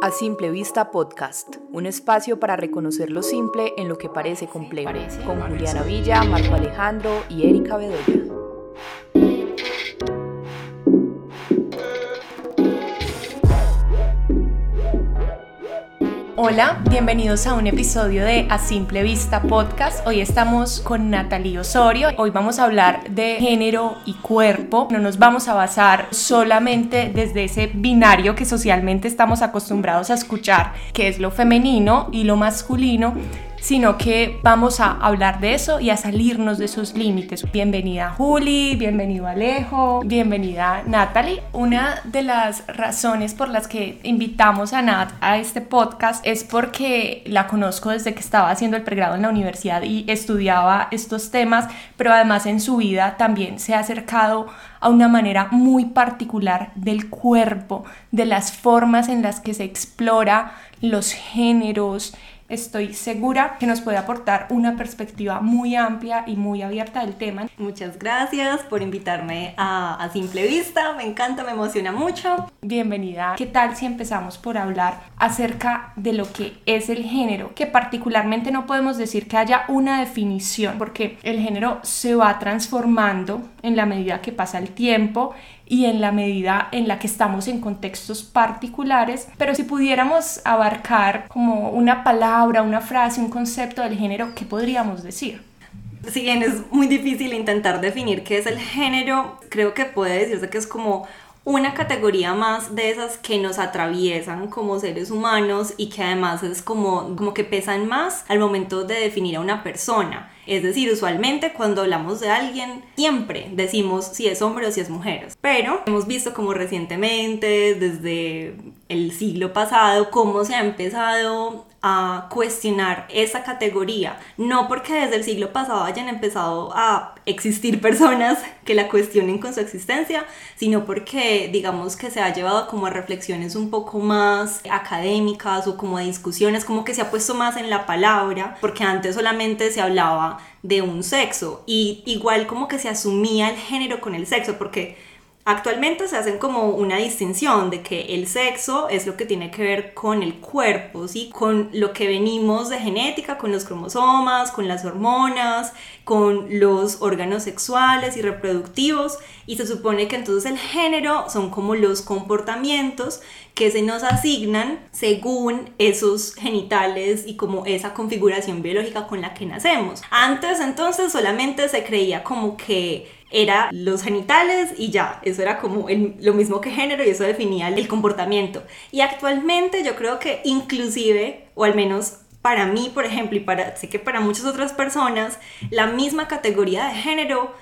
A Simple Vista Podcast, un espacio para reconocer lo simple en lo que parece complejo, con Juliana Villa, Marco Alejandro y Erika Bedoya. Hola, bienvenidos a un episodio de A Simple Vista Podcast. Hoy estamos con Natalie Osorio. Hoy vamos a hablar de género y cuerpo. No nos vamos a basar solamente desde ese binario que socialmente estamos acostumbrados a escuchar, que es lo femenino y lo masculino, sino que vamos a hablar de eso y a salirnos de esos límites. Bienvenida Juli, bienvenido Alejo, bienvenida Natalie. Una de las razones por las que invitamos a Nat a este podcast es porque la conozco desde que estaba haciendo el pregrado en la universidad y estudiaba estos temas, pero además en su vida también se ha acercado a una manera muy particular del cuerpo, de las formas en las que se explora los géneros, estoy segura que nos puede aportar una perspectiva muy amplia y muy abierta del tema. Muchas gracias por invitarme a, a, Simple Vista, me encanta, me emociona mucho. Bienvenida. ¿Qué tal si empezamos por hablar acerca de lo que es el género? Que particularmente no podemos decir que haya una definición, porque el género se va transformando en la medida que pasa el tiempo y en la medida en la que estamos en contextos particulares, pero si pudiéramos abarcar como una palabra, una frase, un concepto del género, ¿qué podríamos decir? Si bien es muy difícil intentar definir qué es el género, creo que puede decirse que es como una categoría más de esas que nos atraviesan como seres humanos y que además es como, como que pesan más al momento de definir a una persona. Es decir, usualmente cuando hablamos de alguien, siempre decimos si es hombre o si es mujer. Pero hemos visto como recientemente, desde el siglo pasado, cómo se ha empezado a cuestionar esa categoría, no porque desde el siglo pasado hayan empezado a existir personas que la cuestionen con su existencia, sino porque digamos que se ha llevado como a reflexiones un poco más académicas o como a discusiones, como que se ha puesto más en la palabra, porque antes solamente se hablaba de un sexo y igual como que se asumía el género con el sexo, porque Actualmente se hacen como una distinción de que el sexo es lo que tiene que ver con el cuerpo, ¿sí? con lo que venimos de genética, con los cromosomas, con las hormonas, con los órganos sexuales y reproductivos y se supone que entonces el género son como los comportamientos que se nos asignan según esos genitales y como esa configuración biológica con la que nacemos. Antes entonces solamente se creía como que era los genitales y ya, eso era como lo mismo que género y eso definía el comportamiento. Y actualmente yo creo que inclusive, o al menos para mí, por ejemplo, y para, sé que para muchas otras personas, la misma categoría de género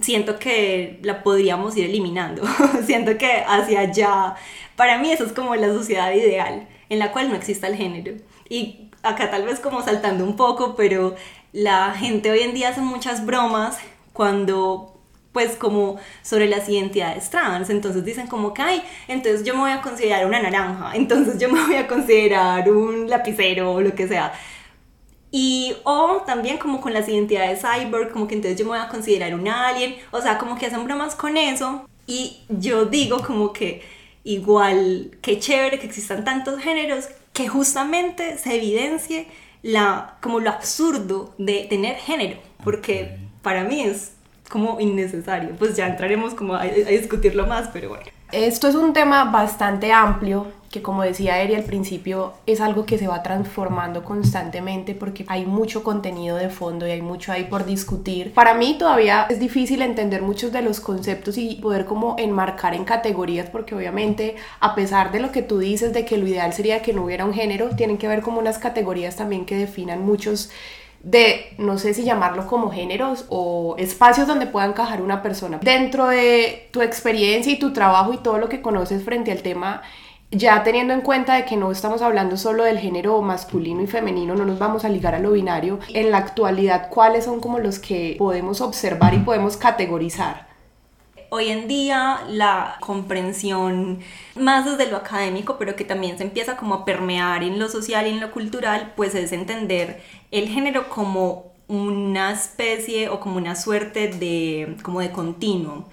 siento que la podríamos ir eliminando. siento que hacia allá, para mí eso es como la sociedad ideal, en la cual no exista el género. Y acá tal vez como saltando un poco, pero la gente hoy en día hace muchas bromas cuando pues como sobre las identidades trans, entonces dicen como que, ay, entonces yo me voy a considerar una naranja, entonces yo me voy a considerar un lapicero o lo que sea. Y o también como con las identidades cyber, como que entonces yo me voy a considerar un alien, o sea, como que hacen bromas con eso. Y yo digo como que igual, qué chévere que existan tantos géneros, que justamente se evidencie la, como lo absurdo de tener género, porque para mí es como innecesario. Pues ya entraremos como a, discutirlo más, pero bueno. Esto es un tema bastante amplio que como decía Eri al principio es algo que se va transformando constantemente porque hay mucho contenido de fondo y hay mucho ahí por discutir. Para mí todavía es difícil entender muchos de los conceptos y poder como enmarcar en categorías porque obviamente a pesar de lo que tú dices de que lo ideal sería que no hubiera un género, tienen que ver como unas categorías también que definan muchos de, no sé si llamarlo como géneros o espacios donde pueda encajar una persona. Dentro de tu experiencia y tu trabajo y todo lo que conoces frente al tema, ya teniendo en cuenta de que no estamos hablando solo del género masculino y femenino, no nos vamos a ligar a lo binario, en la actualidad, ¿cuáles son como los que podemos observar y podemos categorizar? hoy en día la comprensión más desde lo académico, pero que también se empieza como a permear en lo social y en lo cultural, pues es entender el género como una especie o como una suerte de como de continuum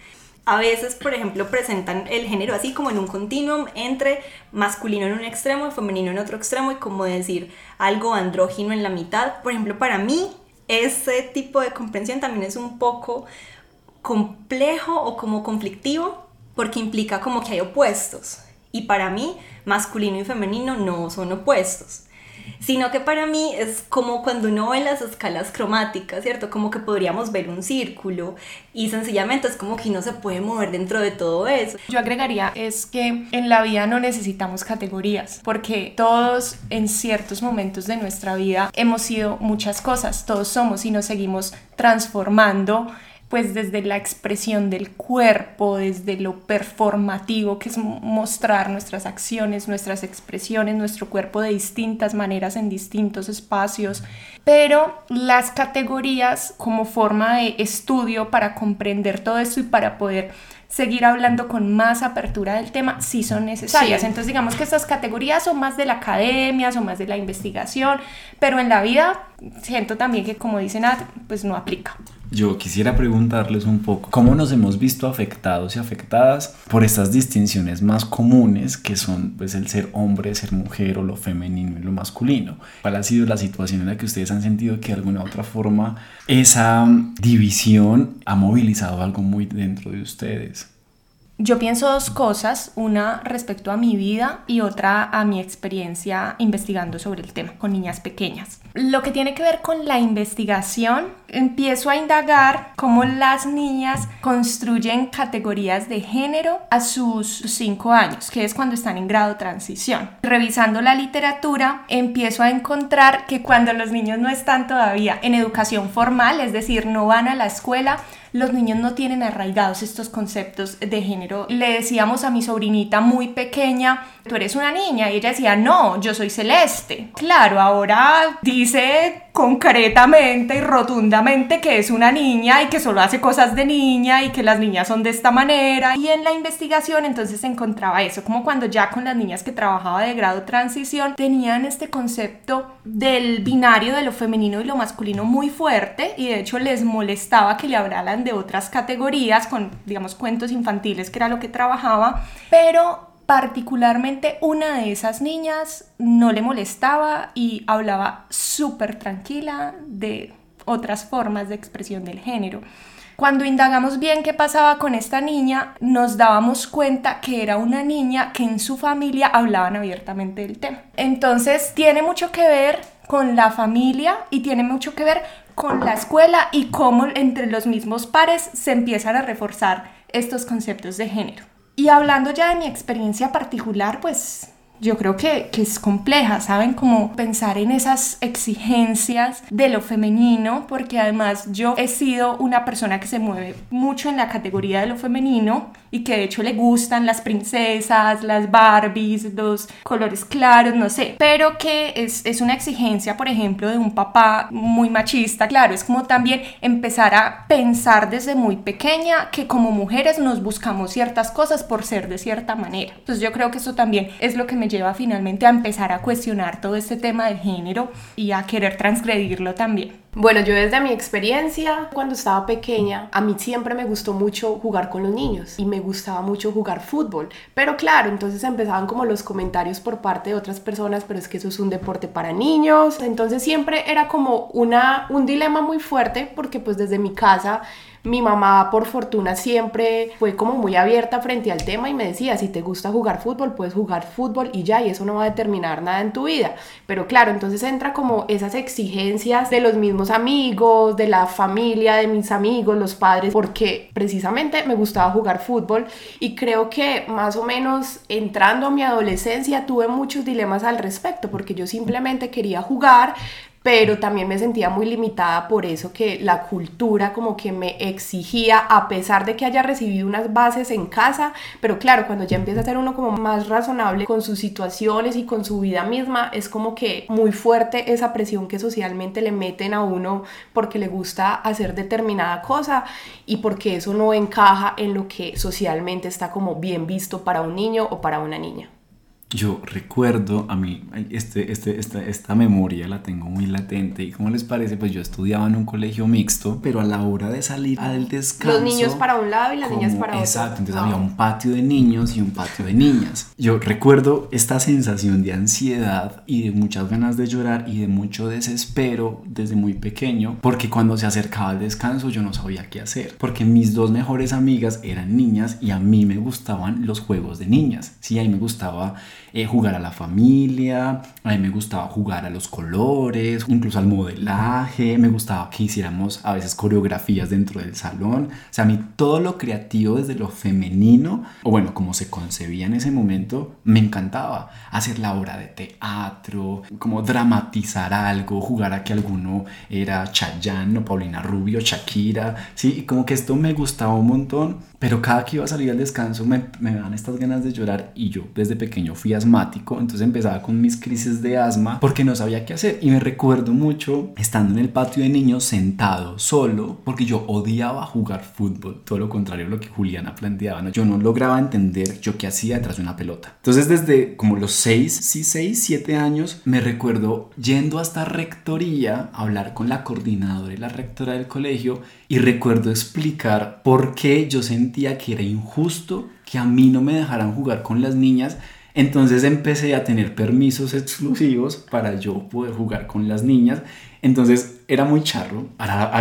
a veces, por ejemplo, presentan el género así como en un continuum entre masculino en un extremo y femenino en otro extremo y como decir algo andrógino en la mitad. Por ejemplo, para mí ese tipo de comprensión también es un poco complejo o como conflictivo porque implica como que hay opuestos. Y para mí, masculino y femenino no son opuestos sino que para mí es como cuando uno ve las escalas cromáticas, ¿cierto? Como que podríamos ver un círculo y sencillamente es como que no se puede mover dentro de todo eso. Yo agregaría es que en la vida no necesitamos categorías, porque todos en ciertos momentos de nuestra vida hemos sido muchas cosas, todos somos y nos seguimos transformando pues desde la expresión del cuerpo, desde lo performativo, que es mostrar nuestras acciones, nuestras expresiones, nuestro cuerpo de distintas maneras en distintos espacios, pero las categorías como forma de estudio para comprender todo esto y para poder seguir hablando con más apertura del tema sí son necesarias. Entonces digamos que estas categorías son más de la academia, son más de la investigación, pero en la vida siento también que como dicen, pues no aplica. Yo quisiera preguntarles un poco cómo nos hemos visto afectados y afectadas por estas distinciones más comunes que son pues el ser hombre, ser mujer o lo femenino y lo masculino. ¿Cuál ha sido la situación en la que ustedes han sentido que de alguna otra forma esa división ha movilizado algo muy dentro de ustedes? Yo pienso dos cosas, una respecto a mi vida y otra a mi experiencia investigando sobre el tema con niñas pequeñas. Lo que tiene que ver con la investigación, empiezo a indagar cómo las niñas construyen categorías de género a sus cinco años, que es cuando están en grado transición. Revisando la literatura, empiezo a encontrar que cuando los niños no están todavía en educación formal, es decir, no van a la escuela, los niños no tienen arraigados estos conceptos de género. Le decíamos a mi sobrinita muy pequeña, tú eres una niña, y ella decía, no, yo soy celeste. Claro, ahora dice concretamente y rotundamente que es una niña y que solo hace cosas de niña y que las niñas son de esta manera. Y en la investigación entonces se encontraba eso, como cuando ya con las niñas que trabajaba de grado transición tenían este concepto del binario de lo femenino y lo masculino muy fuerte y de hecho les molestaba que le hablaran de otras categorías con, digamos, cuentos infantiles, que era lo que trabajaba, pero particularmente una de esas niñas no le molestaba y hablaba súper tranquila de otras formas de expresión del género. Cuando indagamos bien qué pasaba con esta niña, nos dábamos cuenta que era una niña que en su familia hablaban abiertamente del tema. Entonces tiene mucho que ver con la familia y tiene mucho que ver con la escuela y cómo entre los mismos pares se empiezan a reforzar estos conceptos de género. Y hablando ya de mi experiencia particular, pues yo creo que, que, es compleja, ¿saben? Como pensar en esas exigencias de lo femenino, porque además yo he sido una persona que se mueve mucho en la categoría de lo femenino y que de hecho le gustan las princesas, las Barbies, los colores claros, no sé, pero que es, es una exigencia, por ejemplo, de un papá muy machista, claro, es como también empezar a pensar desde muy pequeña que como mujeres nos buscamos ciertas cosas por ser de cierta manera. Entonces yo creo que eso también es lo que me lleva finalmente a empezar a cuestionar todo este tema de género y a querer transgredirlo también. Bueno, yo desde mi experiencia, cuando estaba pequeña, a mí siempre me gustó mucho jugar con los niños y me gustaba mucho jugar fútbol. Pero claro, entonces empezaban como los comentarios por parte de otras personas, pero es que eso es un deporte para niños. Entonces siempre era como una, un dilema muy fuerte porque pues desde mi casa mi mamá, por fortuna, siempre fue como muy abierta frente al tema y me decía, si te gusta jugar fútbol, puedes jugar fútbol y ya, y eso no va a determinar nada en tu vida. Pero claro, entonces entra como esas exigencias de los mismos amigos, de la familia, de mis amigos, los padres, porque precisamente me gustaba jugar fútbol y creo que más o menos entrando a mi adolescencia tuve muchos dilemas al respecto, porque yo simplemente quería jugar, pero también me sentía muy limitada por eso que la cultura como que me exigía, a pesar de que haya recibido unas bases en casa, pero claro, cuando ya empieza a ser uno como más razonable con sus situaciones y con su vida misma, es como que muy fuerte esa presión que socialmente le meten a uno porque le gusta hacer determinada cosa y porque eso no encaja en lo que socialmente está como bien visto para un niño o para una niña. Yo recuerdo, a mí, este, este, esta, esta memoria la tengo muy latente. ¿Y cómo les parece? Pues yo estudiaba en un colegio mixto, pero a la hora de salir al descanso. Los niños para un lado y las niñas como- para otro. Exacto, entonces había un patio de niños y un patio de niñas. Yo recuerdo esta sensación de ansiedad y de muchas ganas de llorar y de mucho desespero desde muy pequeño, porque cuando se acercaba el descanso yo no sabía qué hacer, porque mis dos mejores amigas eran niñas y a mí me gustaban los juegos de niñas. Sí, a mí me gustaba eh, jugar a la familia, a mí me gustaba jugar a los colores, incluso al modelaje, me gustaba que hiciéramos a veces coreografías dentro del salón, o sea, a mí todo lo creativo desde lo femenino, o bueno, como se concebía en ese momento, me encantaba. Hacer la obra de teatro, como dramatizar algo, jugar a que alguno era Chayanne o Paulina Rubio, Shakira, sí, y como que esto me gustaba un montón, pero cada que iba a salir al descanso me, me daban estas ganas de llorar y yo desde pequeño fui asmático, entonces empezaba con mis crisis de asma porque no sabía qué hacer y me recuerdo mucho estando en el patio de niños sentado solo porque yo odiaba jugar fútbol, todo lo contrario a lo que Juliana planteaba, ¿no? yo no lograba entender yo qué hacía detrás de una pelota. Entonces desde como los 6, sí, 6, 7 años me recuerdo yendo hasta rectoría a hablar con la coordinadora y la rectora del colegio y recuerdo explicar por qué yo sentía que era injusto que a mí no me dejaran jugar con las niñas. Entonces empecé a tener permisos exclusivos para yo poder jugar con las niñas. Entonces era muy charro,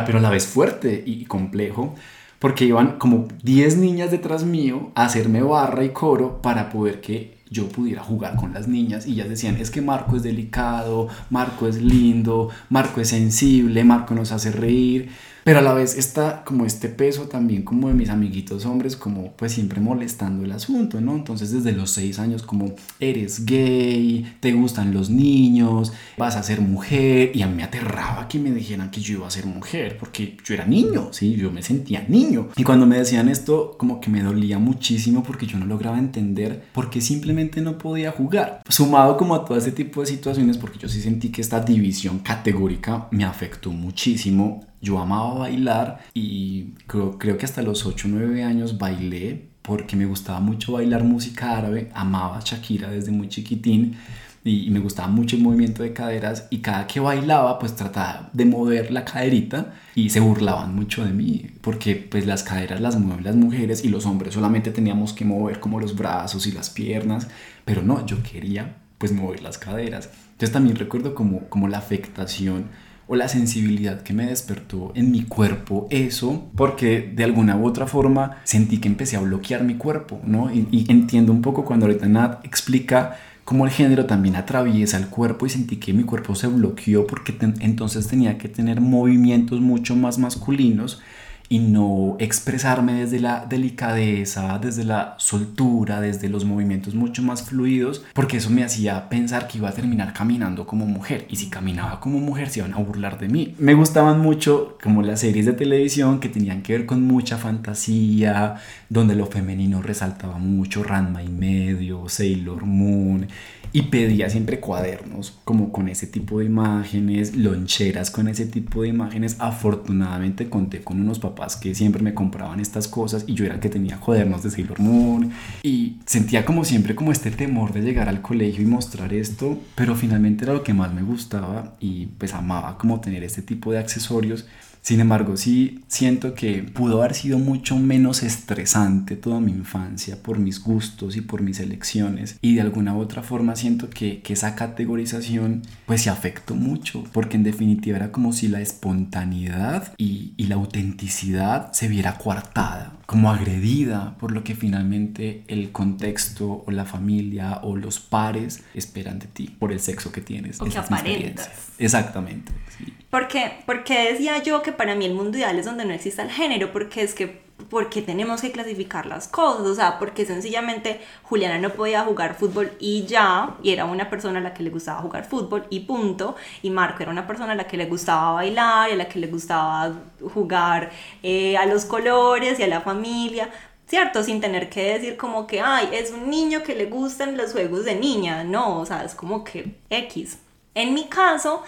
pero a la vez fuerte y complejo, porque iban como 10 niñas detrás mío a hacerme barra y coro para poder que yo pudiera jugar con las niñas y ellas decían, es que Marco es delicado, Marco es lindo, Marco es sensible, Marco nos hace reír, pero a la vez está como este peso también como de mis amiguitos hombres, como pues siempre molestando el asunto, ¿no? Entonces desde los seis años como eres gay, te gustan los niños, vas a ser mujer, y a mí me aterraba que me dijeran que yo iba a ser mujer, porque yo era niño, ¿sí? Yo me sentía niño. Y cuando me decían esto, como que me dolía muchísimo porque yo no lograba entender por qué simplemente no podía jugar. Sumado como a todo ese tipo de situaciones, porque yo sí sentí que esta división categórica me afectó muchísimo. Yo amaba bailar y creo, que hasta los 8 o 9 años bailé porque me gustaba mucho bailar música árabe, amaba Shakira desde muy chiquitín y, y me gustaba mucho el movimiento de caderas. Y cada que bailaba pues trataba de mover la caderita y se burlaban mucho de mí porque pues las caderas las mueven las mujeres y los hombres solamente teníamos que mover como los brazos y las piernas, pero no, yo quería pues mover las caderas. Entonces también recuerdo como, como la afectación o la sensibilidad que me despertó en mi cuerpo eso, porque de alguna u otra forma sentí que empecé a bloquear mi cuerpo, ¿no? Y, entiendo un poco cuando ahorita Nat explica cómo el género también atraviesa el cuerpo y sentí que mi cuerpo se bloqueó porque entonces tenía que tener movimientos mucho más masculinos y no expresarme desde la delicadeza, desde la soltura, desde los movimientos mucho más fluidos, porque eso me hacía pensar que iba a terminar caminando como mujer y si caminaba como mujer se iban a burlar de mí. Me gustaban mucho como las series de televisión que tenían que ver con mucha fantasía, donde lo femenino resaltaba mucho, Ranma y medio, Sailor Moon y pedía siempre cuadernos como con ese tipo de imágenes, loncheras con ese tipo de imágenes. Afortunadamente conté con unos papás que siempre me compraban estas cosas y yo era el que tenía cuadernos de Sailor Moon y sentía como siempre como este temor de llegar al colegio y mostrar esto, pero finalmente era lo que más me gustaba y pues amaba como tener este tipo de accesorios. Sin embargo, sí siento que pudo haber sido mucho menos estresante toda mi infancia por mis gustos y por mis elecciones. Y de alguna u otra forma siento que, que esa categorización pues se afectó mucho. Porque en definitiva era como si la espontaneidad y, y la autenticidad se viera coartada, como agredida por lo que finalmente el contexto o la familia o los pares esperan de ti por el sexo que tienes. O que aparentas. Exactamente. sí. Porque, porque decía yo que para mí el mundo ideal es donde no exista el género, porque es que porque tenemos que clasificar las cosas, o sea, porque sencillamente Juliana no podía jugar fútbol y ya, y era una persona a la que le gustaba jugar fútbol y punto, y Marco era una persona a la que le gustaba bailar, y a la que le gustaba jugar eh, a los colores y a la familia, ¿cierto? Sin tener que decir como que, ay, es un niño que le gustan los juegos de niña, no, o sea, es como que X. En mi caso,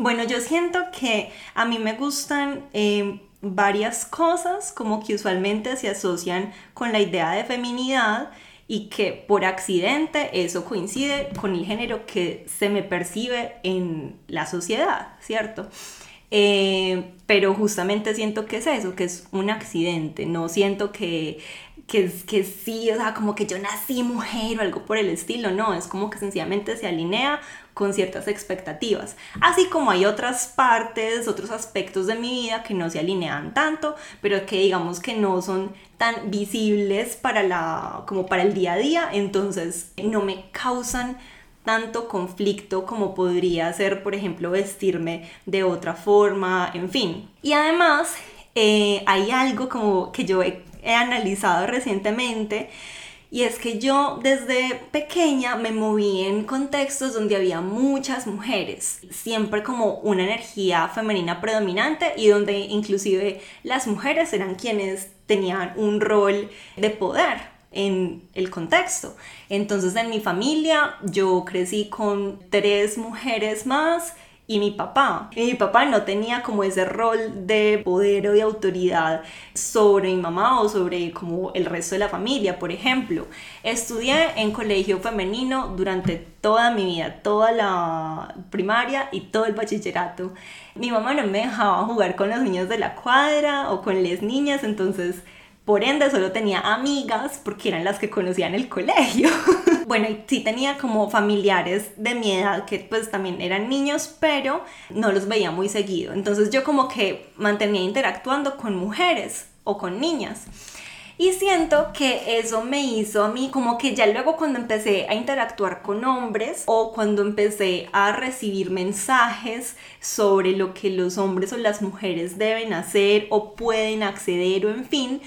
bueno, yo siento que a mí me gustan eh, varias cosas como que usualmente se asocian con la idea de feminidad y que por accidente eso coincide con el género que se me percibe en la sociedad, ¿cierto? Eh, pero justamente siento que es eso, que es un accidente, no siento que, que, que sí, o sea, como que yo nací mujer o algo por el estilo, no, es como que sencillamente se alinea con ciertas expectativas. Así como hay otras partes, otros aspectos de mi vida que no se alinean tanto, pero que digamos que no son tan visibles para la como para el día a día, entonces no me causan tanto conflicto como podría ser, por ejemplo, vestirme de otra forma, en fin. Y además, eh, hay algo como que yo he, he analizado recientemente, y es que yo desde pequeña me moví en contextos donde había muchas mujeres, siempre como una energía femenina predominante y donde inclusive las mujeres eran quienes tenían un rol de poder en el contexto. Entonces en mi familia yo crecí con tres mujeres más y mi papá. Y mi papá no tenía como ese rol de poder o de autoridad sobre mi mamá o sobre como el resto de la familia, por ejemplo. Estudié en colegio femenino durante toda mi vida, toda la primaria y todo el bachillerato. Mi mamá no me dejaba jugar con los niños de la cuadra o con las niñas, entonces por ende, solo tenía amigas porque eran las que conocía en el colegio. bueno, y sí tenía como familiares de mi edad que pues también eran niños, pero no los veía muy seguido. Entonces yo como que mantenía interactuando con mujeres o con niñas. Y siento que eso me hizo a mí como que ya luego cuando empecé a interactuar con hombres o cuando empecé a recibir mensajes sobre lo que los hombres o las mujeres deben hacer o pueden acceder o en fin,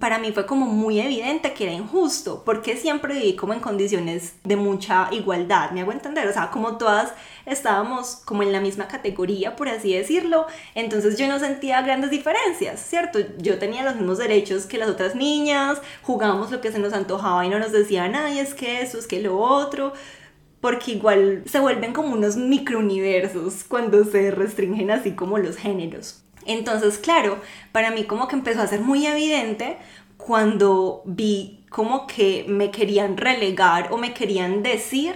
para mí fue como muy evidente que era injusto, porque siempre viví como en condiciones de mucha igualdad, me hago entender, o sea, como todas estábamos como en la misma categoría, por así decirlo, entonces yo no sentía grandes diferencias, ¿cierto? Yo tenía los mismos derechos que las otras niñas, jugábamos lo que se nos antojaba y no nos decían, ay, es que eso, es que lo otro, porque igual se vuelven como unos microuniversos cuando se restringen así como los géneros. Entonces, claro, para mí como que empezó a ser muy evidente cuando vi como que me querían relegar o me querían decir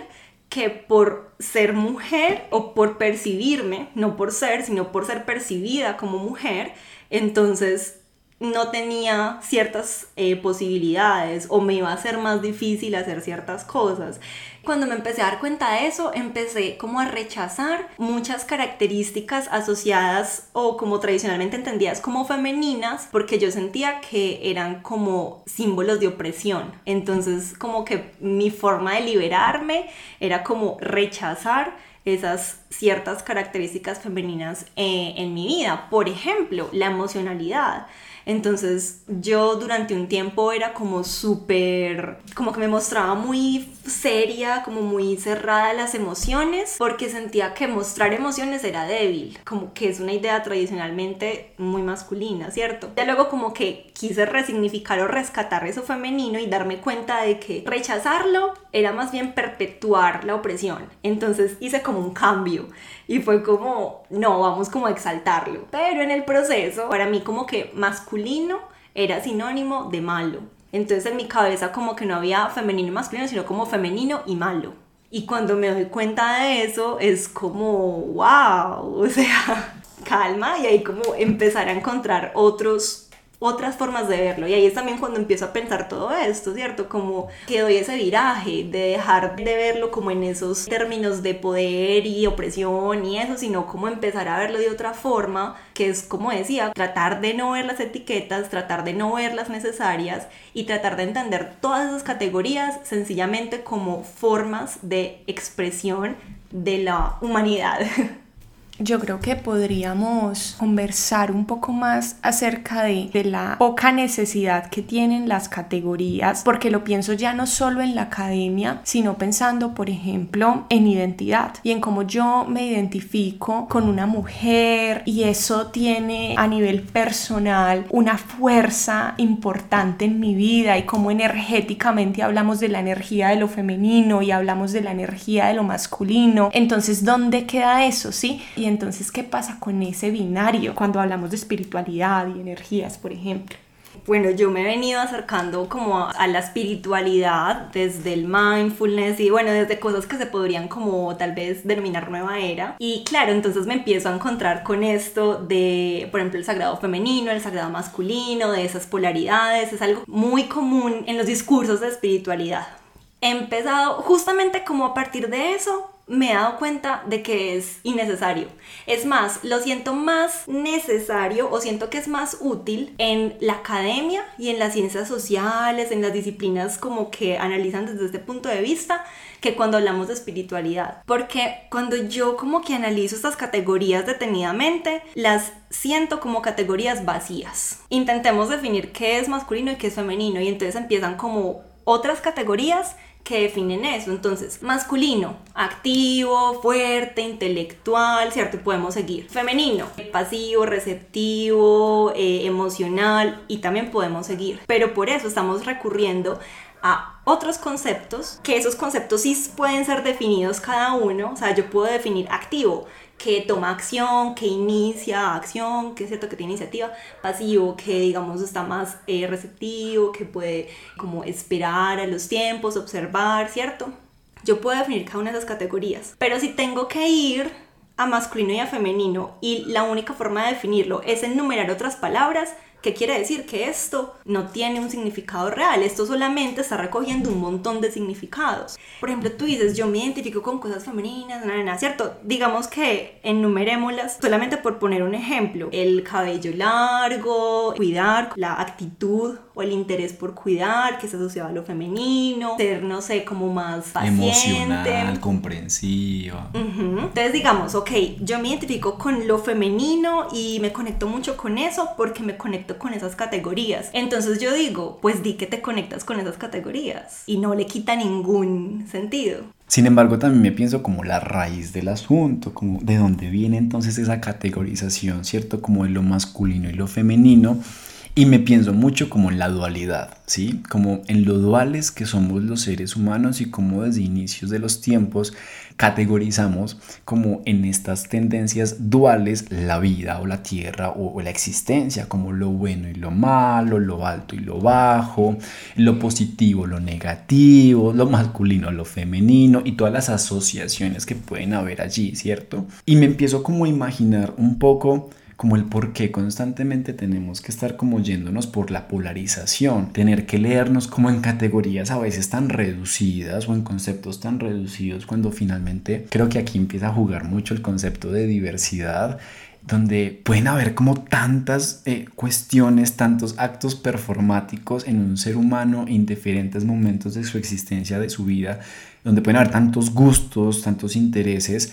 que por ser mujer o por percibirme, no por ser, sino por ser percibida como mujer, entonces no tenía ciertas eh, posibilidades o me iba a ser más difícil hacer ciertas cosas. Cuando me empecé a dar cuenta de eso, empecé como a rechazar muchas características asociadas o como tradicionalmente entendidas como femeninas, porque yo sentía que eran como símbolos de opresión. Entonces como que mi forma de liberarme era como rechazar esas ciertas características femeninas eh, en mi vida. Por ejemplo, la emocionalidad. Entonces yo durante un tiempo era como súper, como que me mostraba muy seria, como muy cerrada a las emociones, porque sentía que mostrar emociones era débil, como que es una idea tradicionalmente muy masculina, ¿cierto? Ya luego como que quise resignificar o rescatar eso femenino y darme cuenta de que rechazarlo era más bien perpetuar la opresión. Entonces hice como un cambio y fue como, no, vamos como a exaltarlo. Pero en el proceso, para mí como que masculino era sinónimo de malo. Entonces en mi cabeza como que no había femenino y masculino, sino como femenino y malo. Y cuando me doy cuenta de eso, es como, wow, o sea, calma y ahí como empezar a encontrar otros otras formas de verlo. Y ahí es también cuando empiezo a pensar todo esto, ¿cierto? Como que doy ese viraje de dejar de verlo como en esos términos de poder y opresión y eso, sino como empezar a verlo de otra forma, que es como decía, tratar de no ver las etiquetas, tratar de no ver las necesarias y tratar de entender todas esas categorías sencillamente como formas de expresión de la humanidad. Yo creo que podríamos conversar un poco más acerca de, de, la poca necesidad que tienen las categorías, porque lo pienso ya no solo en la academia, sino pensando, por ejemplo, en identidad y en cómo yo me identifico con una mujer y eso tiene a nivel personal una fuerza importante en mi vida y cómo energéticamente hablamos de la energía de lo femenino y hablamos de la energía de lo masculino. Entonces, ¿dónde queda eso? ¿Sí? Entonces, ¿qué pasa con ese binario cuando hablamos de espiritualidad y energías, por ejemplo? Bueno, yo me he venido acercando como a, la espiritualidad desde el mindfulness y bueno, desde cosas que se podrían como tal vez denominar nueva era. Y claro, entonces me empiezo a encontrar con esto de, por ejemplo, el sagrado femenino, el sagrado masculino, de esas polaridades. Es algo muy común en los discursos de espiritualidad. He empezado justamente como a partir de eso me he dado cuenta de que es innecesario. Es más, lo siento más necesario o siento que es más útil en la academia y en las ciencias sociales, en las disciplinas como que analizan desde este punto de vista que cuando hablamos de espiritualidad. Porque cuando yo como que analizo estas categorías detenidamente, las siento como categorías vacías. Intentemos definir qué es masculino y qué es femenino y entonces empiezan como otras categorías que definen eso. Entonces, masculino, activo, fuerte, intelectual, ¿cierto? Podemos seguir. Femenino, pasivo, receptivo, eh, emocional y también podemos seguir. Pero por eso estamos recurriendo a otros conceptos, que esos conceptos sí pueden ser definidos cada uno. O sea, yo puedo definir activo que toma acción, que inicia acción, que es cierto que tiene iniciativa, pasivo, que digamos está más eh, receptivo, que puede como esperar a los tiempos, observar, ¿cierto? Yo puedo definir cada una de esas categorías, pero si tengo que ir a masculino y a femenino y la única forma de definirlo es enumerar otras palabras, ¿Qué quiere decir? Que esto no tiene un significado real, esto solamente está recogiendo un montón de significados. Por ejemplo, tú dices, yo me identifico con cosas femeninas, nada, nada, ¿cierto? Digamos que enumerémoslas solamente por poner un ejemplo. El cabello largo, cuidar, la actitud o el interés por cuidar, que se asociado a lo femenino, ser, no sé, como más paciente. Emocional, comprensiva. Entonces digamos, ok, yo me identifico con lo femenino y me conecto mucho con eso porque me conecto con esas categorías. Entonces yo digo, pues di que te conectas con esas categorías y no le quita ningún sentido. Sin embargo, también me pienso como la raíz del asunto, como de dónde viene entonces esa categorización, ¿cierto? Como de lo masculino y lo femenino. Y me pienso mucho como en la dualidad, ¿sí? Como en lo duales que somos los seres humanos y como desde inicios de los tiempos categorizamos como en estas tendencias duales la vida o la tierra o, la existencia, como lo bueno y lo malo, lo alto y lo bajo, lo positivo, lo negativo, lo masculino, lo femenino y todas las asociaciones que pueden haber allí, ¿cierto? Y me empiezo como a imaginar un poco como el por qué constantemente tenemos que estar como yéndonos por la polarización, tener que leernos como en categorías a veces tan reducidas o en conceptos tan reducidos cuando finalmente creo que aquí empieza a jugar mucho el concepto de diversidad donde pueden haber como tantas eh, cuestiones, tantos actos performáticos en un ser humano en diferentes momentos de su existencia, de su vida, donde pueden haber tantos gustos, tantos intereses,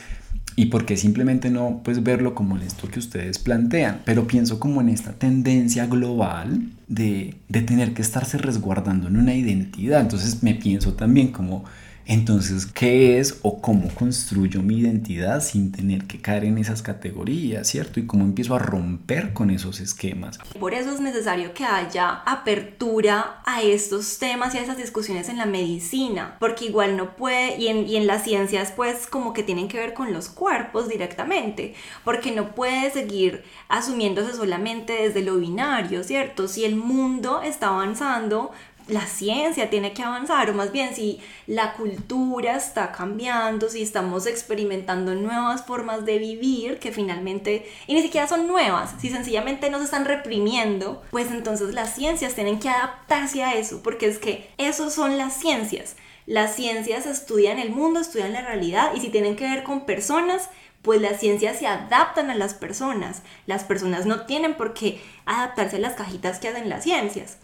y por qué simplemente no pues verlo como en esto que ustedes plantean, pero pienso como en esta tendencia global de, de tener que estarse resguardando en una identidad, entonces me pienso también como entonces, ¿qué es o cómo construyo mi identidad sin tener que caer en esas categorías, ¿cierto? Y cómo empiezo a romper con esos esquemas. Por eso es necesario que haya apertura a estos temas y a esas discusiones en la medicina, porque igual no puede, y en, y en las ciencias pues como que tienen que ver con los cuerpos directamente, porque no puede seguir asumiéndose solamente desde lo binario, ¿cierto? Si el mundo está avanzando, la ciencia tiene que avanzar, o más bien si la cultura está cambiando, si estamos experimentando nuevas formas de vivir que finalmente, y ni siquiera son nuevas, si sencillamente nos están reprimiendo, pues entonces las ciencias tienen que adaptarse a eso, porque es que eso son las ciencias. Las ciencias estudian el mundo, estudian la realidad, y si tienen que ver con personas, pues las ciencias se adaptan a las personas. Las personas no tienen por qué adaptarse a las cajitas que hacen las ciencias.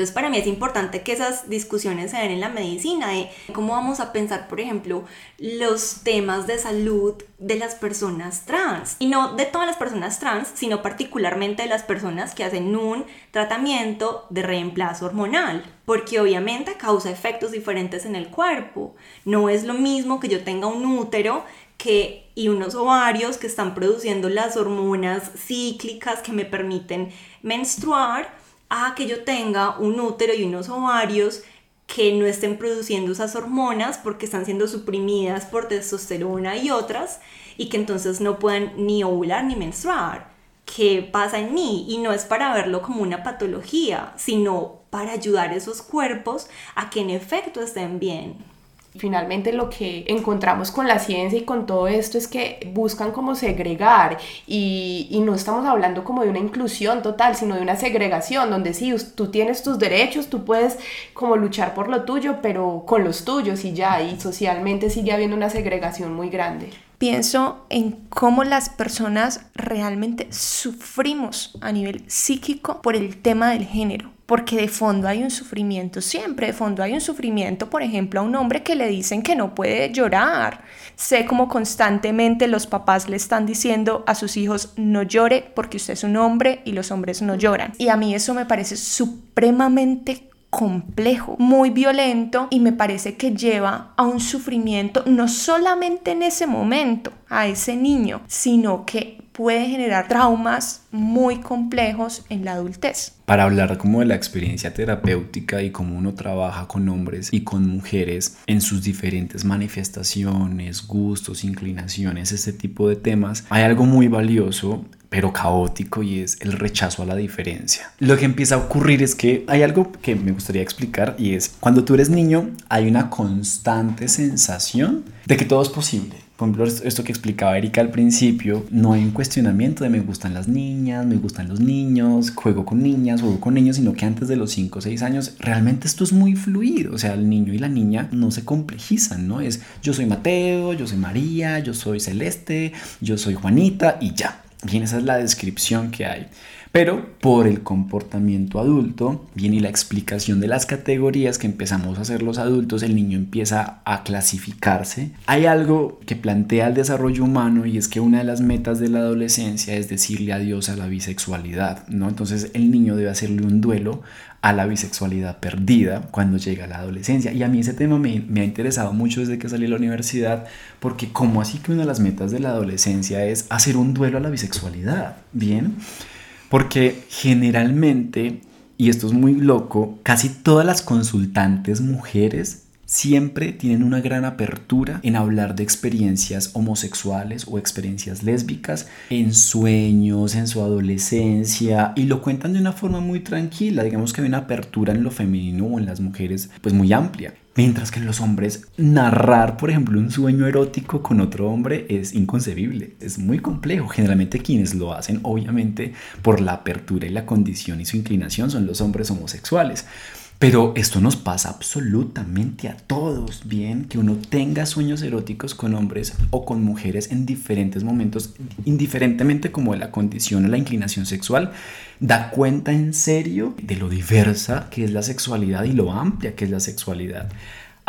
Entonces para mí es importante que esas discusiones se den en la medicina, de cómo vamos a pensar, por ejemplo, los temas de salud de las personas trans. Y no de todas las personas trans, sino particularmente de las personas que hacen un tratamiento de reemplazo hormonal, porque obviamente causa efectos diferentes en el cuerpo. No es lo mismo que yo tenga un útero que, y unos ovarios que están produciendo las hormonas cíclicas que me permiten menstruar a que yo tenga un útero y unos ovarios que no estén produciendo esas hormonas porque están siendo suprimidas por testosterona y otras y que entonces no puedan ni ovular ni menstruar qué pasa en mí y no es para verlo como una patología, sino para ayudar a esos cuerpos a que en efecto estén bien. Finalmente lo que encontramos con la ciencia y con todo esto es que buscan como segregar y, y, no estamos hablando como de una inclusión total, sino de una segregación donde sí, tú tienes tus derechos, tú puedes como luchar por lo tuyo, pero con los tuyos y ya, y socialmente sigue habiendo una segregación muy grande. Pienso en cómo las personas realmente sufrimos a nivel psíquico por el tema del género porque de fondo hay un sufrimiento, siempre de fondo hay un sufrimiento, por ejemplo, a un hombre que le dicen que no puede llorar. Sé como constantemente los papás le están diciendo a sus hijos no llore porque usted es un hombre y los hombres no lloran. Y a mí eso me parece supremamente complejo, muy violento y me parece que lleva a un sufrimiento no solamente en ese momento a ese niño, sino que puede generar traumas muy complejos en la adultez. Para hablar como de la experiencia terapéutica y cómo uno trabaja con hombres y con mujeres en sus diferentes manifestaciones, gustos, inclinaciones, este tipo de temas, hay algo muy valioso pero caótico y es el rechazo a la diferencia. Lo que empieza a ocurrir es que hay algo que me gustaría explicar y es cuando tú eres niño hay una constante sensación de que todo es posible. Por ejemplo, esto que explicaba Erika al principio, no hay un cuestionamiento de me gustan las niñas, me gustan los niños, juego con niñas, juego con niños, sino que antes de los 5 o 6 años realmente esto es muy fluido, o sea, el niño y la niña no se complejizan, ¿no? Es yo soy Mateo, yo soy María, yo soy Celeste, yo soy Juanita y ya. Bien, esa es la descripción que hay. Pero por el comportamiento adulto viene la explicación de las categorías que empezamos a hacer los adultos, el niño empieza a clasificarse. Hay algo que plantea el desarrollo humano y es que una de las metas de la adolescencia es decirle adiós a la bisexualidad, ¿no? Entonces el niño debe hacerle un duelo a la bisexualidad perdida cuando llega a la adolescencia. Y a mí ese tema me, ha interesado mucho desde que salí de la universidad, porque como así que una de las metas de la adolescencia es hacer un duelo a la bisexualidad, ¿bien? Porque generalmente, y esto es muy loco, casi todas las consultantes mujeres siempre tienen una gran apertura en hablar de experiencias homosexuales o experiencias lésbicas en sueños, en su adolescencia y lo cuentan de una forma muy tranquila, digamos que hay una apertura en lo femenino o en las mujeres pues muy amplia. Mientras que en los hombres narrar, por ejemplo, un sueño erótico con otro hombre es inconcebible, es muy complejo. Generalmente quienes lo hacen, obviamente, por la apertura y la condición y su inclinación son los hombres homosexuales. Pero esto nos pasa absolutamente a todos, bien, que uno tenga sueños eróticos con hombres o con mujeres en diferentes momentos, indiferentemente como de la condición o la inclinación sexual, da cuenta en serio de lo diversa que es la sexualidad y lo amplia que es la sexualidad.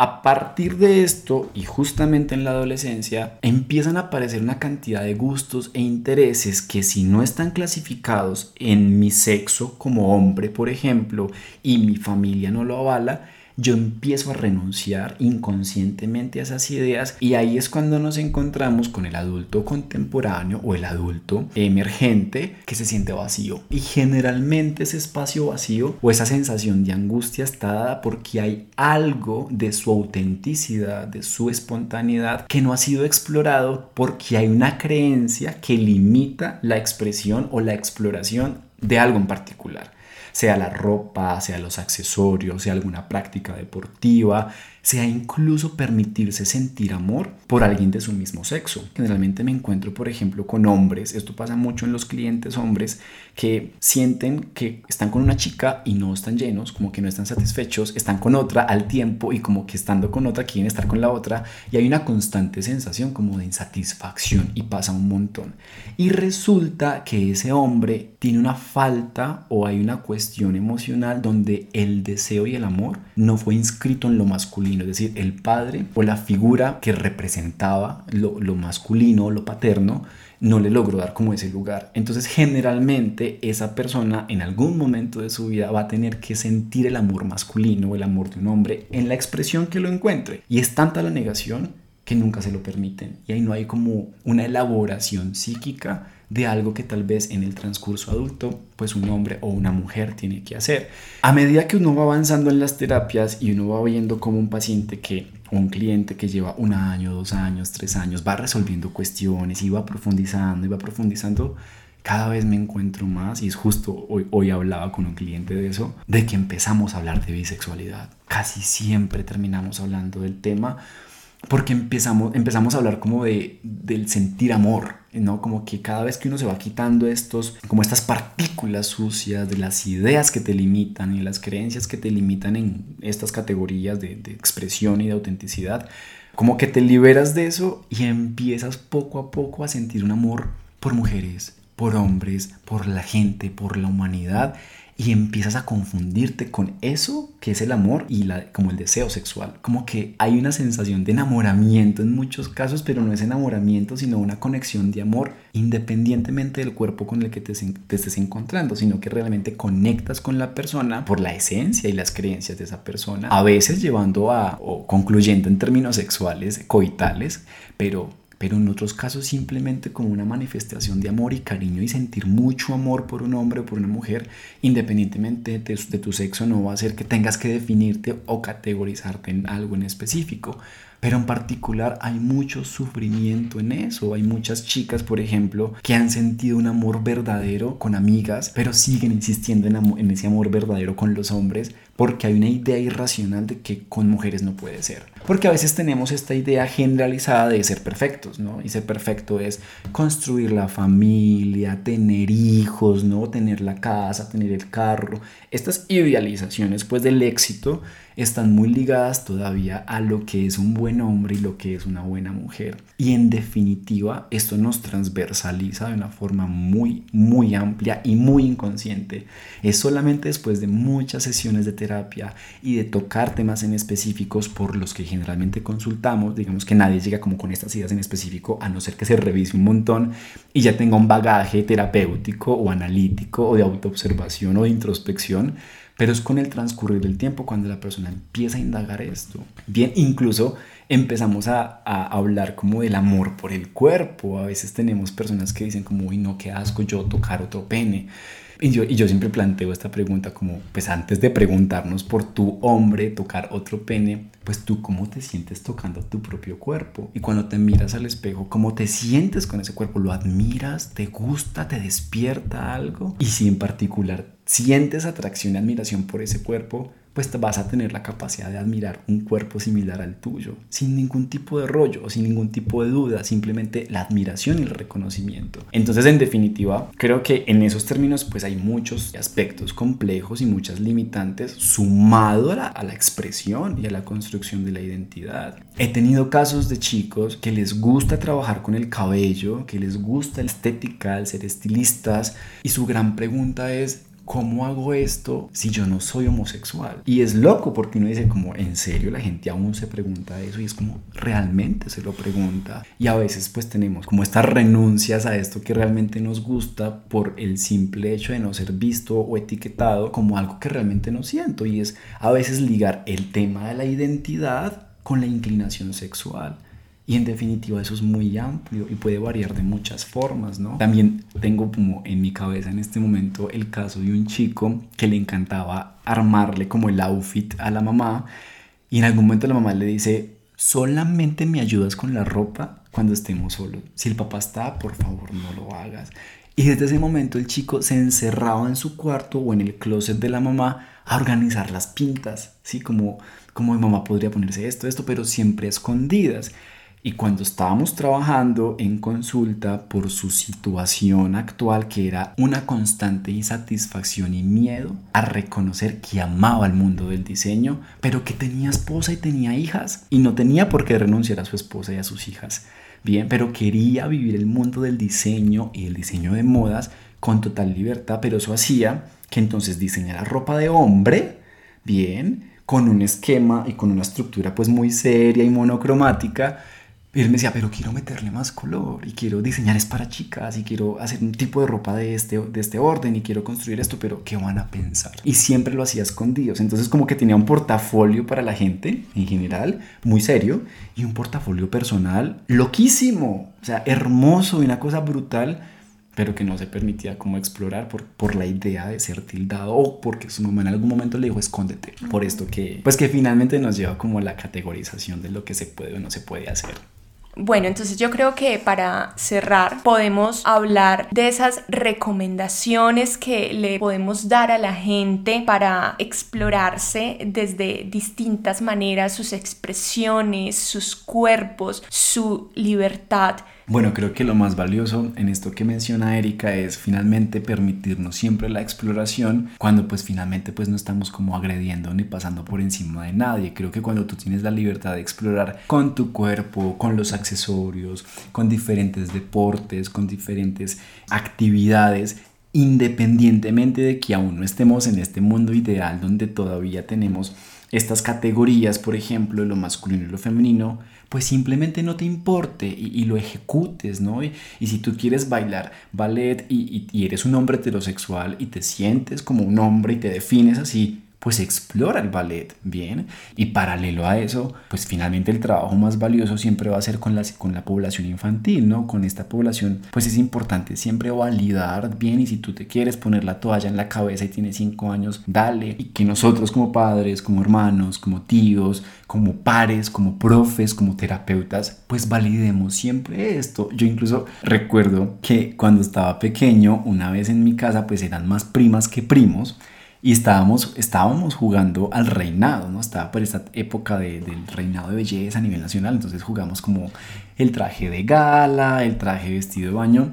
A partir de esto, y justamente en la adolescencia, empiezan a aparecer una cantidad de gustos e intereses que si no están clasificados en mi sexo como hombre, por ejemplo, y mi familia no lo avala, yo empiezo a renunciar inconscientemente a esas ideas y ahí es cuando nos encontramos con el adulto contemporáneo o el adulto emergente que se siente vacío. Y generalmente ese espacio vacío o esa sensación de angustia está dada porque hay algo de su autenticidad, de su espontaneidad que no ha sido explorado porque hay una creencia que limita la expresión o la exploración de algo en particular sea la ropa, sea los accesorios, sea alguna práctica deportiva, sea incluso permitirse sentir amor por alguien de su mismo sexo. Generalmente me encuentro, por ejemplo, con hombres, esto pasa mucho en los clientes hombres, que sienten que están con una chica y no están llenos, como que no están satisfechos, están con otra al tiempo y como que estando con otra quieren estar con la otra y hay una constante sensación como de insatisfacción y pasa un montón. Y resulta que ese hombre tiene una falta o hay una cuestión emocional donde el deseo y el amor no fue inscrito en lo masculino es decir, el padre o la figura que representaba lo, lo masculino, lo paterno, no le logró dar como ese lugar. Entonces generalmente esa persona en algún momento de su vida va a tener que sentir el amor masculino o el amor de un hombre en la expresión que lo encuentre. Y es tanta la negación que nunca se lo permiten. Y ahí no hay como una elaboración psíquica de algo que tal vez en el transcurso adulto pues un hombre o una mujer tiene que hacer. A medida que uno va avanzando en las terapias y uno va viendo como un paciente que, un cliente que lleva un año, dos años, tres años, va resolviendo cuestiones y va profundizando y va profundizando, cada vez me encuentro más, y es justo hoy, hoy hablaba con un cliente de eso, de que empezamos a hablar de bisexualidad. Casi siempre terminamos hablando del tema porque empezamos, empezamos a hablar como de, del sentir amor, ¿no? Como que cada vez que uno se va quitando estos, como estas partículas sucias de las ideas que te limitan y las creencias que te limitan en estas categorías de, de expresión y de autenticidad, como que te liberas de eso y empiezas poco a poco a sentir un amor por mujeres, por hombres, por la gente, por la humanidad y empiezas a confundirte con eso que es el amor y la, como el deseo sexual. Como que hay una sensación de enamoramiento en muchos casos, pero no es enamoramiento, sino una conexión de amor independientemente del cuerpo con el que te, te estés encontrando, sino que realmente conectas con la persona por la esencia y las creencias de esa persona, a veces llevando a, o concluyendo en términos sexuales, coitales, pero pero en otros casos simplemente como una manifestación de amor y cariño y sentir mucho amor por un hombre o por una mujer, independientemente de, tu sexo, no va a hacer que tengas que definirte o categorizarte en algo en específico. Pero en particular hay mucho sufrimiento en eso. Hay muchas chicas, por ejemplo, que han sentido un amor verdadero con amigas, pero siguen insistiendo en, en ese amor verdadero con los hombres porque hay una idea irracional de que con mujeres no puede ser. Porque a veces tenemos esta idea generalizada de ser perfectos, ¿no? Y ser perfecto es construir la familia, tener hijos, ¿no? Tener la casa, tener el carro. Estas idealizaciones, pues, del éxito están muy ligadas todavía a lo que es un buen hombre y lo que es una buena mujer. Y en definitiva, esto nos transversaliza de una forma muy, muy amplia y muy inconsciente. Es solamente después de muchas sesiones de terapia y de tocar temas en específicos por los que generalmente consultamos, digamos que nadie llega como con estas ideas en específico, a no ser que se revise un montón y ya tenga un bagaje terapéutico o analítico o de autoobservación o de introspección pero es con el transcurrir del tiempo cuando la persona empieza a indagar esto. Bien, incluso empezamos a, a, hablar como del amor por el cuerpo. A veces tenemos personas que dicen como, uy, no, qué asco yo tocar otro pene. Y yo, y yo siempre planteo esta pregunta como, pues antes de preguntarnos por tu hombre tocar otro pene, pues tú cómo te sientes tocando tu propio cuerpo. Y cuando te miras al espejo, ¿cómo te sientes con ese cuerpo? ¿Lo admiras? ¿Te gusta? ¿Te despierta algo? Y si en particular sientes atracción y admiración por ese cuerpo, pues vas a tener la capacidad de admirar un cuerpo similar al tuyo, sin ningún tipo de rollo, sin ningún tipo de duda, simplemente la admiración y el reconocimiento. Entonces, en definitiva, creo que en esos términos, pues hay muchos aspectos complejos y muchas limitantes sumado a la, a la expresión y a la construcción de la identidad. He tenido casos de chicos que les gusta trabajar con el cabello, que les gusta la estética, el ser estilistas, y su gran pregunta es, ¿cómo hago esto si yo no soy homosexual? Y es loco porque uno dice como, ¿en serio la gente aún se pregunta eso? Y es como, realmente se lo pregunta. Y a veces pues tenemos como estas renuncias a esto que realmente nos gusta por el simple hecho de no ser visto o etiquetado como algo que realmente no siento. Y es a veces ligar el tema de la identidad con la inclinación sexual. Y en definitiva eso es muy amplio y puede variar de muchas formas, ¿no? También tengo como en mi cabeza en este momento el caso de un chico que le encantaba armarle como el outfit a la mamá y en algún momento la mamá le dice, solamente me ayudas con la ropa cuando estemos solos. Si el papá está, por favor no lo hagas. Y desde ese momento el chico se encerraba en su cuarto o en el closet de la mamá a organizar las pintas, ¿sí? Como, como mi mamá podría ponerse esto, esto, pero siempre escondidas. Y cuando estábamos trabajando en consulta por su situación actual, que era una constante insatisfacción y miedo a reconocer que amaba el mundo del diseño, pero que tenía esposa y tenía hijas, y no tenía por qué renunciar a su esposa y a sus hijas. Bien, pero quería vivir el mundo del diseño y el diseño de modas con total libertad, pero eso hacía que entonces diseñara ropa de hombre, bien, con un esquema y con una estructura pues muy seria y monocromática, él me decía, pero quiero meterle más color y quiero diseñar es para chicas y quiero hacer un tipo de ropa de este, de este orden y quiero construir esto, pero ¿qué van a pensar? Y siempre lo hacía escondidos. Entonces como que tenía un portafolio para la gente en general, muy serio, y un portafolio personal loquísimo, o sea, hermoso y una cosa brutal, pero que no se permitía como explorar por, por la idea de ser tildado o porque su mamá en algún momento le dijo escóndete, por esto que, pues que finalmente nos lleva como a la categorización de lo que se puede o no se puede hacer. Bueno, entonces yo creo que para cerrar podemos hablar de esas recomendaciones que le podemos dar a la gente para explorarse desde distintas maneras sus expresiones, sus cuerpos, su libertad bueno, creo que lo más valioso en esto que menciona Erika es finalmente permitirnos siempre la exploración cuando pues finalmente pues no estamos como agrediendo ni pasando por encima de nadie. Creo que cuando tú tienes la libertad de explorar con tu cuerpo, con los accesorios, con diferentes deportes, con diferentes actividades, independientemente de que aún no estemos en este mundo ideal donde todavía tenemos estas categorías, por ejemplo, lo masculino y lo femenino, pues simplemente no te importe y, lo ejecutes, ¿no? Y, si tú quieres bailar ballet y, y eres un hombre heterosexual y te sientes como un hombre y te defines así, pues explora el ballet, ¿bien? Y paralelo a eso, pues finalmente el trabajo más valioso siempre va a ser con la, con la población infantil, ¿no? Con esta población, pues es importante siempre validar bien y si tú te quieres poner la toalla en la cabeza y tienes cinco años, dale. Y que nosotros como padres, como hermanos, como tíos, como pares, como profes, como terapeutas, pues validemos siempre esto. Yo incluso recuerdo que cuando estaba pequeño, una vez en mi casa, pues eran más primas que primos y estábamos, estábamos jugando al reinado, ¿no? Estaba por esta época del reinado de belleza a nivel nacional, entonces jugamos como el traje de gala, el traje vestido de baño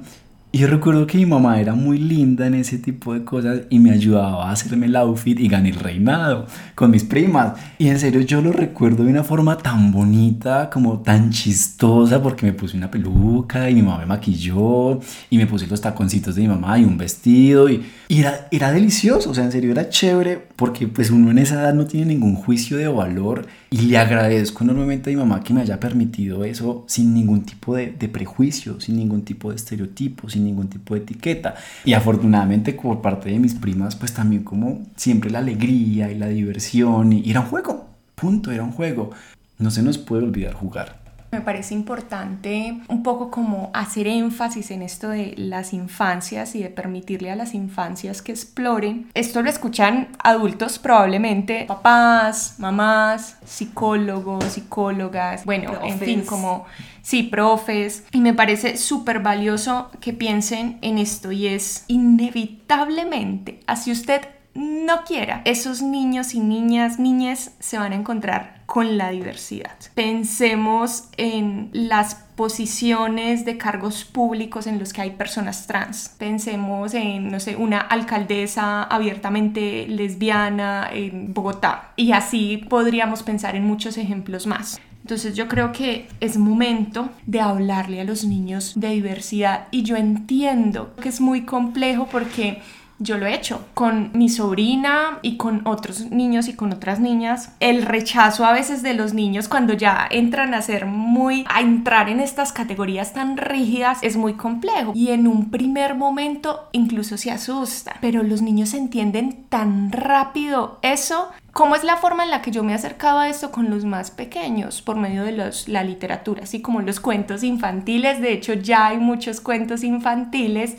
y yo recuerdo que mi mamá era muy linda en ese tipo de cosas y me ayudaba a hacerme el outfit y gané el reinado con mis primas. Y en serio yo lo recuerdo de una forma tan bonita, como tan chistosa, porque me puse una peluca y mi mamá me maquilló y me puse los taconcitos de mi mamá y un vestido y, era, era delicioso, o sea, en serio era chévere porque pues uno en esa edad no tiene ningún juicio de valor y le agradezco enormemente a mi mamá que me haya permitido eso sin ningún tipo de, prejuicio, sin ningún tipo de estereotipo, sin ningún tipo de etiqueta. Y afortunadamente por parte de mis primas, pues también como siempre la alegría y la diversión y, era un juego, punto, era un juego. No se nos puede olvidar jugar. Me parece importante un poco como hacer énfasis en esto de las infancias y de permitirle a las infancias que exploren. Esto lo escuchan adultos probablemente, papás, mamás, psicólogos, psicólogas, bueno, en fin, como sí, profes. Y me parece súper valioso que piensen en esto y es inevitablemente, así usted no quiera, esos niños y niñas, niñas se van a encontrar con la diversidad. Pensemos en las posiciones de cargos públicos en los que hay personas trans. Pensemos en, no sé, una alcaldesa abiertamente lesbiana en Bogotá. Y así podríamos pensar en muchos ejemplos más. Entonces yo creo que es momento de hablarle a los niños de diversidad y yo entiendo que es muy complejo porque yo lo he hecho con mi sobrina y con otros niños y con otras niñas. El rechazo a veces de los niños cuando ya entran a ser muy, a entrar en estas categorías tan rígidas es muy complejo. Y en un primer momento incluso se asusta. Pero los niños entienden tan rápido eso ¿Cómo es la forma en la que yo me he acercado a esto con los más pequeños? Por medio de los, la literatura, así como los cuentos infantiles. De hecho, ya hay muchos cuentos infantiles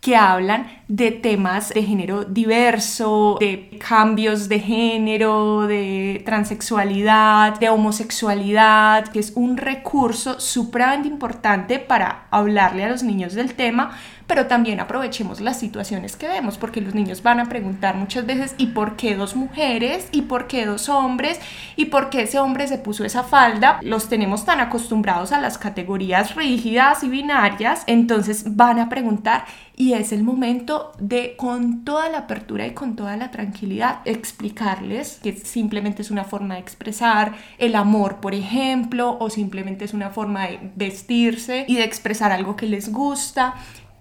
que hablan de temas de género diverso, de cambios de género, de transexualidad, de homosexualidad, que es un recurso supremamente importante para hablarle a los niños del tema, pero también aprovechemos las situaciones que vemos, porque los niños van a preguntar muchas veces, ¿y por qué dos mujeres? ¿Y por qué dos hombres? ¿Y por qué ese hombre se puso esa falda? Los tenemos tan acostumbrados a las categorías rígidas y binarias, entonces van a preguntar y es el momento de con toda la apertura y con toda la tranquilidad explicarles que simplemente es una forma de expresar el amor, por ejemplo, o simplemente es una forma de vestirse y de expresar algo que les gusta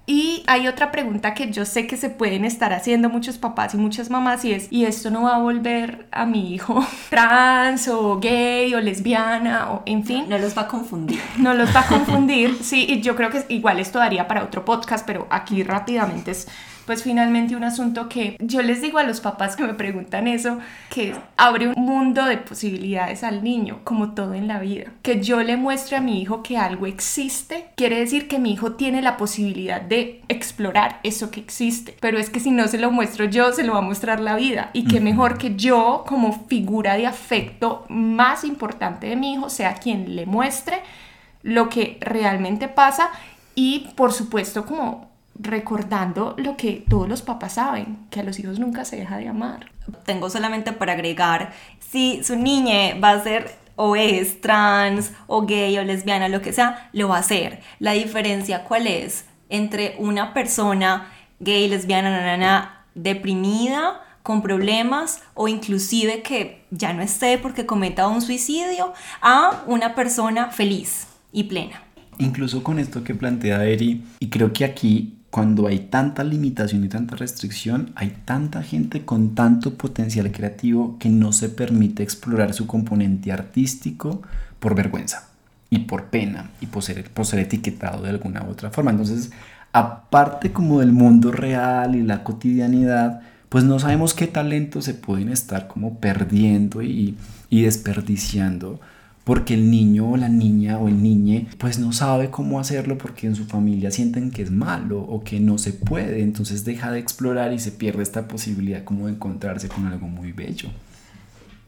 y hay otra pregunta que yo sé que se pueden estar haciendo muchos papás y muchas mamás y es, ¿y esto no va a volver a mi hijo trans o gay o lesbiana o en fin? No los va a confundir. No los va a confundir, sí, y yo creo que igual esto daría para otro podcast, pero aquí rápidamente es pues finalmente un asunto que yo les digo a los papás que me preguntan eso, que abre un mundo de posibilidades al niño, como todo en la vida. Que yo le muestre a mi hijo que algo existe, quiere decir que mi hijo tiene la posibilidad de explorar eso que existe. Pero es que si no se lo muestro yo, se lo va a mostrar la vida. Y qué mejor que yo, como figura de afecto más importante de mi hijo, sea quien le muestre lo que realmente pasa y por supuesto como recordando lo que todos los papás saben, que a los hijos nunca se deja de amar. Tengo solamente para agregar, si su niña va a ser o es trans o gay o lesbiana, lo que sea, lo va a hacer. La diferencia cuál es entre una persona gay, lesbiana, nanana, deprimida, con problemas o inclusive que ya no esté porque cometa un suicidio, a una persona feliz y plena. Incluso con esto que plantea Eri, y creo que aquí cuando hay tanta limitación y tanta restricción, hay tanta gente con tanto potencial creativo que no se permite explorar su componente artístico por vergüenza y por pena y por ser, etiquetado de alguna u otra forma. Entonces, aparte como del mundo real y la cotidianidad, pues no sabemos qué talentos se pueden estar como perdiendo y desperdiciando porque el niño o la niña o el niñe pues no sabe cómo hacerlo porque en su familia sienten que es malo o que no se puede, entonces deja de explorar y se pierde esta posibilidad como de encontrarse con algo muy bello.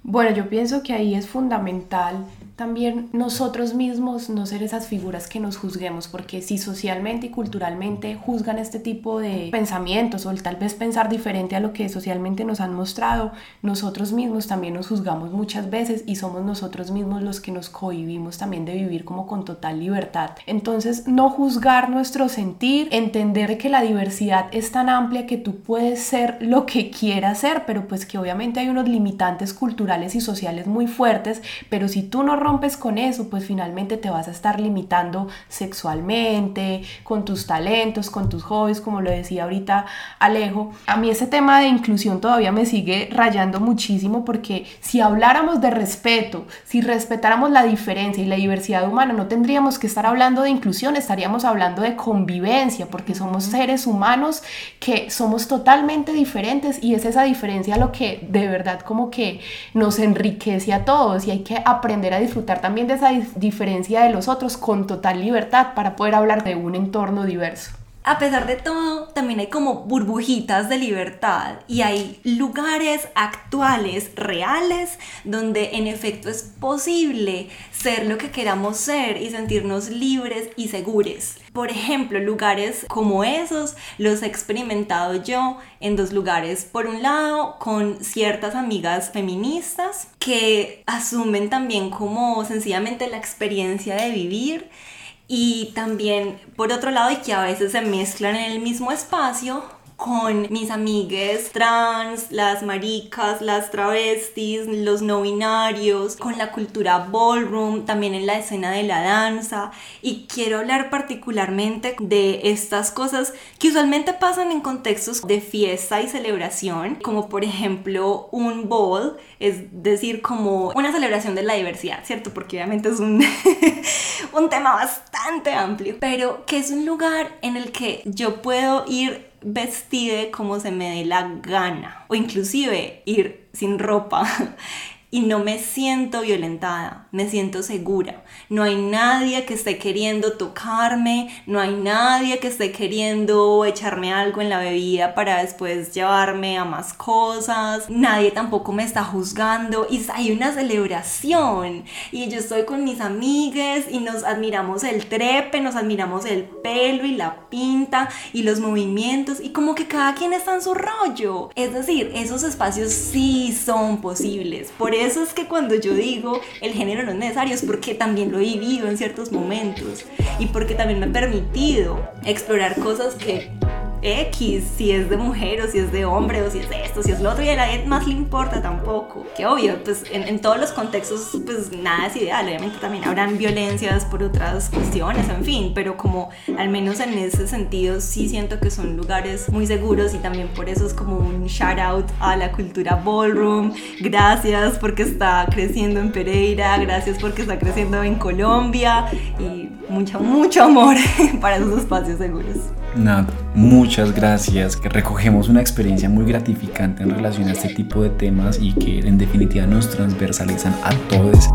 Bueno, yo pienso que ahí es fundamental también nosotros mismos no ser esas figuras que nos juzguemos, porque si socialmente y culturalmente juzgan este tipo de pensamientos o tal vez pensar diferente a lo que socialmente nos han mostrado, nosotros mismos también nos juzgamos muchas veces y somos nosotros mismos los que nos cohibimos también de vivir como con total libertad. Entonces, no juzgar nuestro sentir, entender que la diversidad es tan amplia que tú puedes ser lo que quieras ser, pero pues que obviamente hay unos limitantes culturales y sociales muy fuertes, pero si tú no rompes con eso, pues finalmente te vas a estar limitando sexualmente, con tus talentos, con tus hobbies, como lo decía ahorita Alejo. A mí ese tema de inclusión todavía me sigue rayando muchísimo porque si habláramos de respeto, si respetáramos la diferencia y la diversidad humana, no tendríamos que estar hablando de inclusión, estaríamos hablando de convivencia, porque somos seres humanos que somos totalmente diferentes y es esa diferencia lo que de verdad como que nos enriquece a todos y hay que aprender a disfrutar disfrutar también de esa diferencia de los otros con total libertad para poder hablar de un entorno diverso a pesar de todo, también hay como burbujitas de libertad y hay lugares actuales, reales, donde en efecto es posible ser lo que queramos ser y sentirnos libres y seguros. Por ejemplo, lugares como esos los he experimentado yo en dos lugares. Por un lado, con ciertas amigas feministas que asumen también como sencillamente la experiencia de vivir y también por otro lado y que a veces se mezclan en el mismo espacio con mis amigues trans, las maricas, las travestis, los no binarios, con la cultura ballroom, también en la escena de la danza. Y quiero hablar particularmente de estas cosas que usualmente pasan en contextos de fiesta y celebración, como por ejemplo un ball, es decir, como una celebración de la diversidad, ¿cierto? Porque obviamente es un, un tema bastante amplio, pero que es un lugar en el que yo puedo ir vestida como se me dé la gana o inclusive ir sin ropa y no me siento violentada, me siento segura. No hay nadie que esté queriendo tocarme, no hay nadie que esté queriendo echarme algo en la bebida para después llevarme a más cosas, nadie tampoco me está juzgando y hay una celebración y yo estoy con mis amigas y nos admiramos el trepe, nos admiramos el pelo y la pinta y los movimientos y como que cada quien está en su rollo. Es decir, esos espacios sí son posibles. Por eso es que cuando yo digo el género no es necesario es porque también lo he vivido en ciertos momentos y porque también me ha permitido explorar cosas que X, si es de mujer o si es de hombre o si es de esto, si es lo otro y a nadie más le importa tampoco. Que obvio, pues en, en, todos los contextos pues nada es ideal, obviamente también habrán violencias por otras cuestiones, en fin, pero como al menos en ese sentido sí siento que son lugares muy seguros y también por eso es como un shout out a la cultura ballroom. Gracias porque está creciendo en Pereira, gracias porque está creciendo en Colombia y mucho, mucho amor para esos espacios seguros. Nada, muchas gracias. Que recogemos una experiencia muy gratificante en relación a este tipo de temas y que en definitiva nos transversalizan a todos.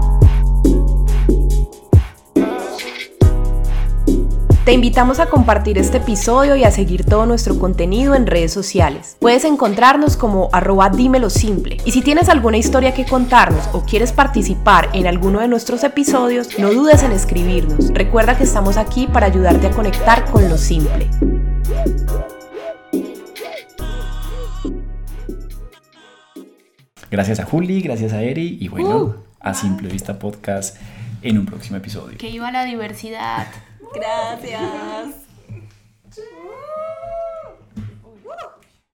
Te invitamos a compartir este episodio y a seguir todo nuestro contenido en redes sociales. Puedes encontrarnos como arroba dímelo simple. Y si tienes alguna historia que contarnos o quieres participar en alguno de nuestros episodios, no dudes en escribirnos. Recuerda que estamos aquí para ayudarte a conectar con lo simple. Gracias a Juli, gracias a Eri y bueno, a Simple Vista Podcast en un próximo episodio. Que iba la diversidad. Gracias.